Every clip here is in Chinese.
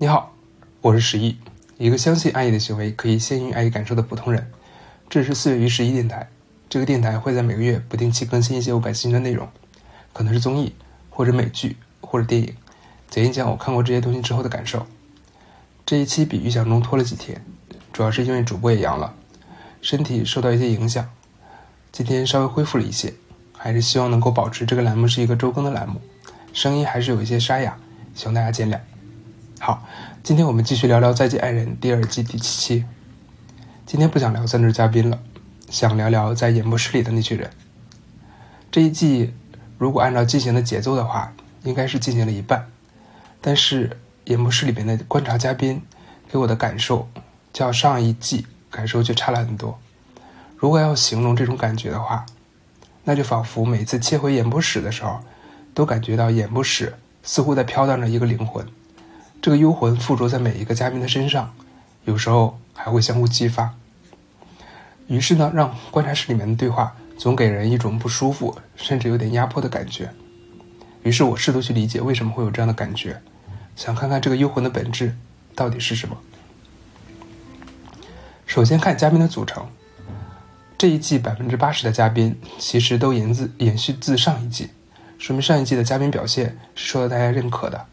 你好，我是十一，一个相信爱意的行为可以先于爱意感受的普通人。这是四月于十一电台，这个电台会在每个月不定期更新一些我感兴趣的内容，可能是综艺，或者美剧，或者电影，讲一讲我看过这些东西之后的感受。这一期比预想中拖了几天，主要是因为主播也阳了，身体受到一些影响，今天稍微恢复了一些，还是希望能够保持这个栏目是一个周更的栏目，声音还是有一些沙哑，希望大家见谅。好，今天我们继续聊聊《再见爱人》第二季第七期。今天不想聊三对嘉宾了，想聊聊在演播室里的那群人。这一季如果按照进行的节奏的话，应该是进行了一半，但是演播室里面的观察嘉宾给我的感受，较上一季感受就差了很多。如果要形容这种感觉的话，那就仿佛每次切回演播室的时候，都感觉到演播室似乎在飘荡着一个灵魂。这个幽魂附着在每一个嘉宾的身上，有时候还会相互激发。于是呢，让观察室里面的对话总给人一种不舒服，甚至有点压迫的感觉。于是我试图去理解为什么会有这样的感觉，想看看这个幽魂的本质到底是什么。首先看嘉宾的组成，这一季百分之八十的嘉宾其实都延自延续自上一季，说明上一季的嘉宾表现是受到大家认可的。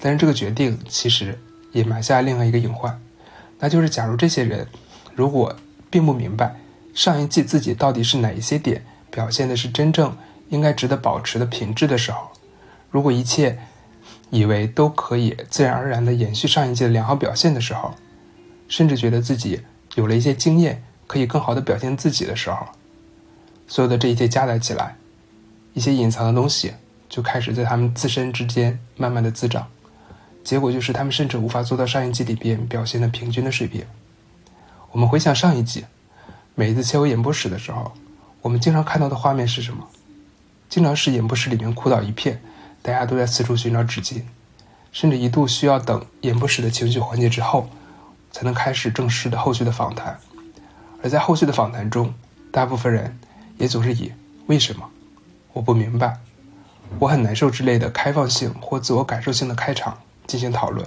但是这个决定其实也埋下另外一个隐患，那就是假如这些人如果并不明白上一季自己到底是哪一些点表现的是真正应该值得保持的品质的时候，如果一切以为都可以自然而然的延续上一季的良好表现的时候，甚至觉得自己有了一些经验可以更好的表现自己的时候，所有的这一切加载起来，一些隐藏的东西就开始在他们自身之间慢慢的滋长。结果就是，他们甚至无法做到上一季里边表现的平均的水平。我们回想上一季，每一次切回演播室的时候，我们经常看到的画面是什么？经常是演播室里面哭倒一片，大家都在四处寻找纸巾，甚至一度需要等演播室的情绪缓解之后，才能开始正式的后续的访谈。而在后续的访谈中，大部分人也总是以“为什么？我不明白，我很难受”之类的开放性或自我感受性的开场。进行讨论，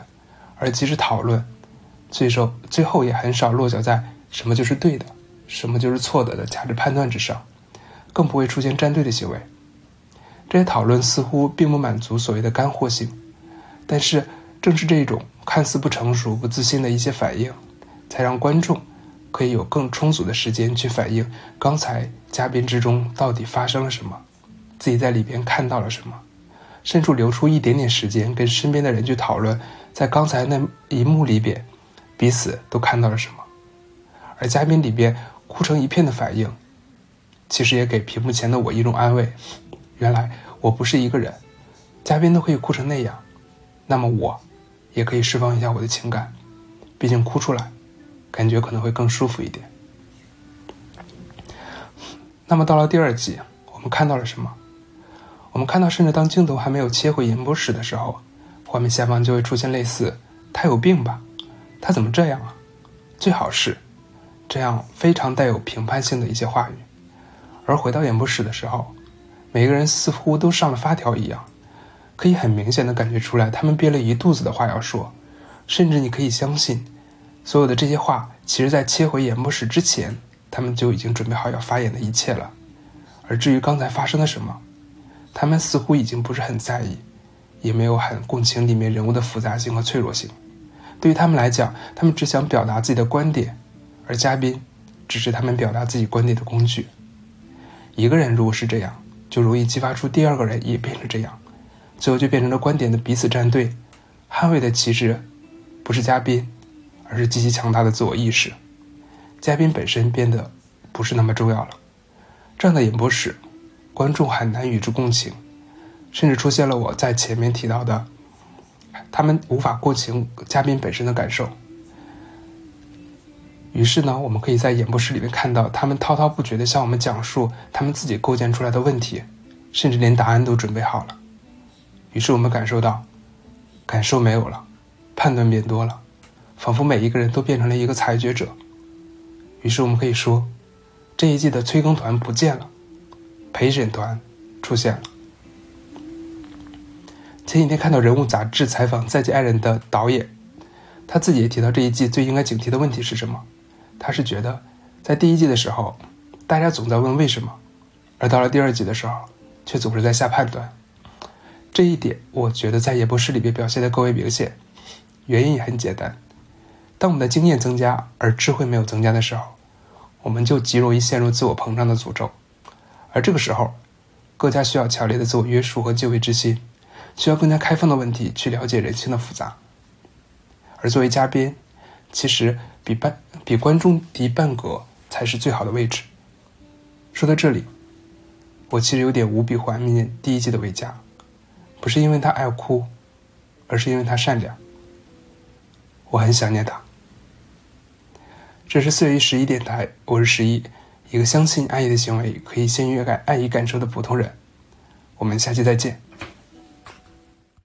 而即使讨论，最终最后也很少落脚在什么就是对的，什么就是错的的价值判断之上，更不会出现站队的行为。这些讨论似乎并不满足所谓的干货性，但是正是这种看似不成熟、不自信的一些反应，才让观众可以有更充足的时间去反映刚才嘉宾之中到底发生了什么，自己在里边看到了什么。甚至留出一点点时间，跟身边的人去讨论，在刚才那一幕里边，彼此都看到了什么。而嘉宾里边哭成一片的反应，其实也给屏幕前的我一种安慰：原来我不是一个人，嘉宾都可以哭成那样，那么我，也可以释放一下我的情感。毕竟哭出来，感觉可能会更舒服一点。那么到了第二集，我们看到了什么？我们看到，甚至当镜头还没有切回演播室的时候，画面下方就会出现类似“他有病吧？他怎么这样啊？最好是”这样非常带有评判性的一些话语。而回到演播室的时候，每个人似乎都上了发条一样，可以很明显的感觉出来，他们憋了一肚子的话要说，甚至你可以相信，所有的这些话，其实在切回演播室之前，他们就已经准备好要发言的一切了。而至于刚才发生了什么，他们似乎已经不是很在意，也没有很共情里面人物的复杂性和脆弱性。对于他们来讲，他们只想表达自己的观点，而嘉宾只是他们表达自己观点的工具。一个人如果是这样，就容易激发出第二个人也变成这样，最后就变成了观点的彼此站队，捍卫的其实不是嘉宾，而是极其强大的自我意识。嘉宾本身变得不是那么重要了。这样的演播室。观众很难与之共情，甚至出现了我在前面提到的，他们无法共情嘉宾本身的感受。于是呢，我们可以在演播室里面看到他们滔滔不绝的向我们讲述他们自己构建出来的问题，甚至连答案都准备好了。于是我们感受到，感受没有了，判断变多了，仿佛每一个人都变成了一个裁决者。于是我们可以说，这一季的催更团不见了。陪审团出现了。前几天看到《人物》杂志采访《再见爱人》的导演，他自己也提到这一季最应该警惕的问题是什么。他是觉得，在第一季的时候，大家总在问为什么，而到了第二季的时候，却总是在下判断。这一点，我觉得在《演播室》里边表现的更为明显。原因也很简单：当我们的经验增加，而智慧没有增加的时候，我们就极容易陷入自我膨胀的诅咒。而这个时候，更加需要强烈的自我约束和敬畏之心，需要更加开放的问题去了解人性的复杂。而作为嘉宾，其实比半比观众低半格才是最好的位置。说到这里，我其实有点无比怀念第一季的维嘉，不是因为他爱哭，而是因为他善良。我很想念他。这是四月一十一电台，我是十一。一个相信爱意的行为可以先于感爱意感受的普通人，我们下期再见。